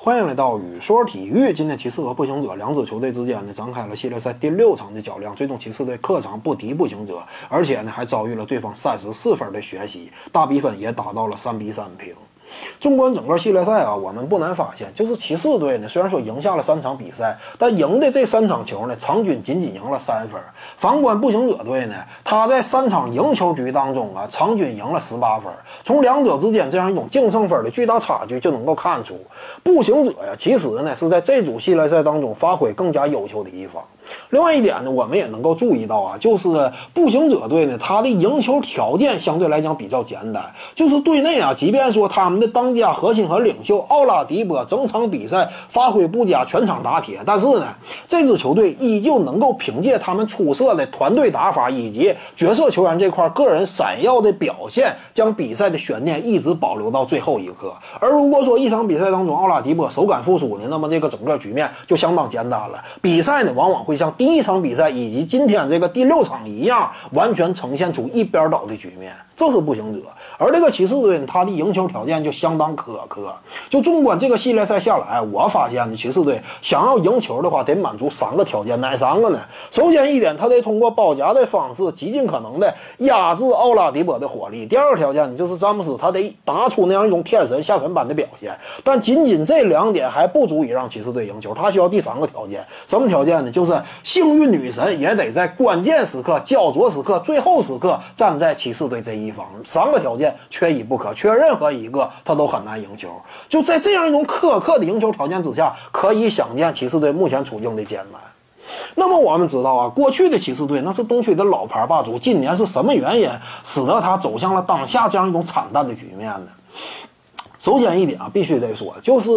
欢迎来到雨说体育。今天骑士和步行者两支球队之间呢展开了系列赛第六场的较量，最终骑士队客场不敌步行者，而且呢还遭遇了对方三十四分的学习，大比分也打到了三比三平。纵观整个系列赛啊，我们不难发现，就是骑士队呢，虽然说赢下了三场比赛，但赢的这三场球呢，场均仅仅赢了三分。反观步行者队呢，他在三场赢球局当中啊，场均赢了十八分。从两者之间这样一种净胜分的巨大差距就能够看出，步行者呀，其实呢是在这组系列赛当中发挥更加优秀的一方。另外一点呢，我们也能够注意到啊，就是步行者队呢，他的赢球条件相对来讲比较简单，就是队内啊，即便说他们的当家核心和领袖奥拉迪波整场比赛发挥不佳，全场打铁，但是呢，这支球队依旧能够凭借他们出色的团队打法以及角色球员这块个人闪耀的表现，将比赛的悬念一直保留到最后一刻。而如果说一场比赛当中奥拉迪波手感复苏呢，那么这个整个局面就相当简单了，比赛呢往往会。像第一场比赛以及今天这个第六场一样，完全呈现出一边倒的局面，这是步行者。而这个骑士队，他的赢球条件就相当苛刻。就纵观这个系列赛下来，我发现呢，骑士队想要赢球的话，得满足三个条件，哪三个呢？首先一点，他得通过包夹的方式，极尽可能的压制奥拉迪波的火力。第二个条件呢，就是詹姆斯他得打出那样一种天神下凡般的表现。但仅仅这两点还不足以让骑士队赢球，他需要第三个条件，什么条件呢？就是。幸运女神也得在关键时刻、焦灼时刻、最后时刻站在骑士队这一方。三个条件缺一不可，缺任何一个他都很难赢球。就在这样一种苛刻的赢球条件之下，可以想见骑士队目前处境的艰难。那么我们知道啊，过去的骑士队那是东区的老牌霸主，今年是什么原因使得他走向了当下这样一种惨淡的局面呢？首先一点啊，必须得说，就是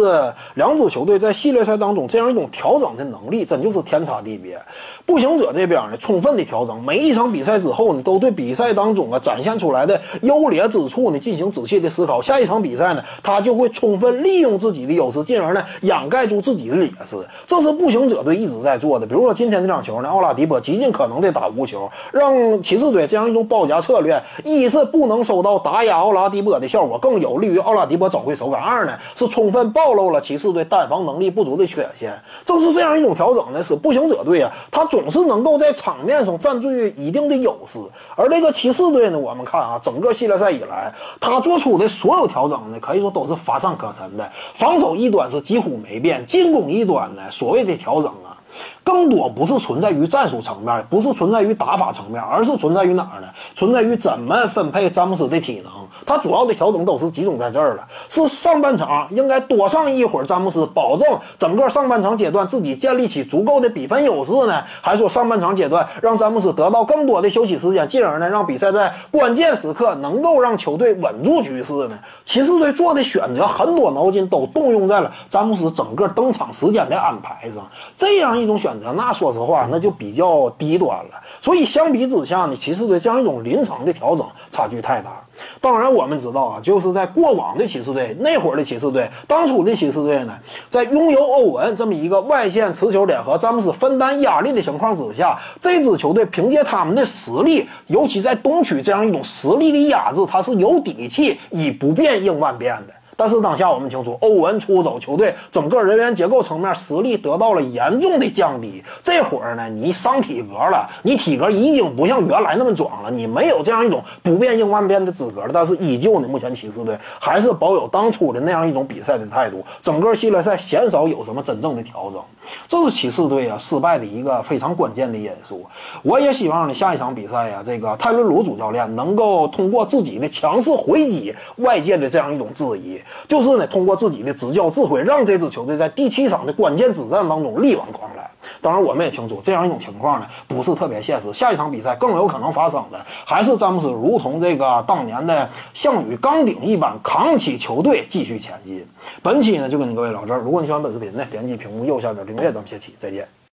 两支球队在系列赛当中这样一种调整的能力，真就是天差地别。步行者这边呢，充分的调整，每一场比赛之后呢，都对比赛当中啊展现出来的优劣之处呢进行仔细的思考。下一场比赛呢，他就会充分利用自己的优势，进而呢掩盖住自己的劣势。这是步行者队一直在做的。比如说今天这场球呢，奥拉迪波极尽可能的打无球，让骑士队这样一种包夹策略，一是不能收到打压奥拉迪波的效果，更有利于奥拉迪波。找回手感二呢，是充分暴露了骑士队单防能力不足的缺陷。正是这样一种调整呢，使步行者队啊，他总是能够在场面上占据一定的优势。而这个骑士队呢，我们看啊，整个系列赛以来，他做出的所有调整呢，可以说都是乏善可陈的。防守一端是几乎没变，进攻一端呢，所谓的调整啊。更多不是存在于战术层面，不是存在于打法层面，而是存在于哪儿呢？存在于怎么分配詹姆斯的体能。他主要的调整都是集中在这儿了。是上半场应该多上一会儿詹姆斯，保证整个上半场阶段自己建立起足够的比分优势呢？还是说上半场阶段让詹姆斯得到更多的休息时间，进而呢让比赛在关键时刻能够让球队稳住局势呢？骑士队做的选择很多脑筋都动用在了詹姆斯整个登场时间的安排上，这样一种选。那说实话，那就比较低端了。所以相比之下呢，骑士队这样一种临场的调整差距太大。当然，我们知道啊，就是在过往的骑士队那会儿的骑士队，当初的骑士队呢，在拥有欧文这么一个外线持球点和詹姆斯分担压力的情况之下，这支球队凭借他们的实力，尤其在东区这样一种实力的压制，他是有底气以不变应万变的。但是当下我们清楚，欧文出走，球队整个人员结构层面实力得到了严重的降低。这会儿呢，你上体格了，你体格已经不像原来那么壮了，你没有这样一种不变应万变的资格了。但是依旧呢，目前骑士队还是保有当初的那样一种比赛的态度，整个系列赛鲜少有什么真正的调整。这是骑士队啊失败的一个非常关键的因素。我也希望呢，下一场比赛呀，这个泰伦卢主教练能够通过自己的强势回击外界的这样一种质疑。就是呢，通过自己的执教智慧，让这支球队在第七场的关键之战当中力挽狂澜。当然，我们也清楚，这样一种情况呢，不是特别现实。下一场比赛更有可能发生的，还是詹姆斯如同这个当年的项羽钢鼎一般，扛起球队继续前进。本期呢，就跟你各位聊这儿。如果你喜欢本视频呢，点击屏幕右下角订阅，咱们下期再见。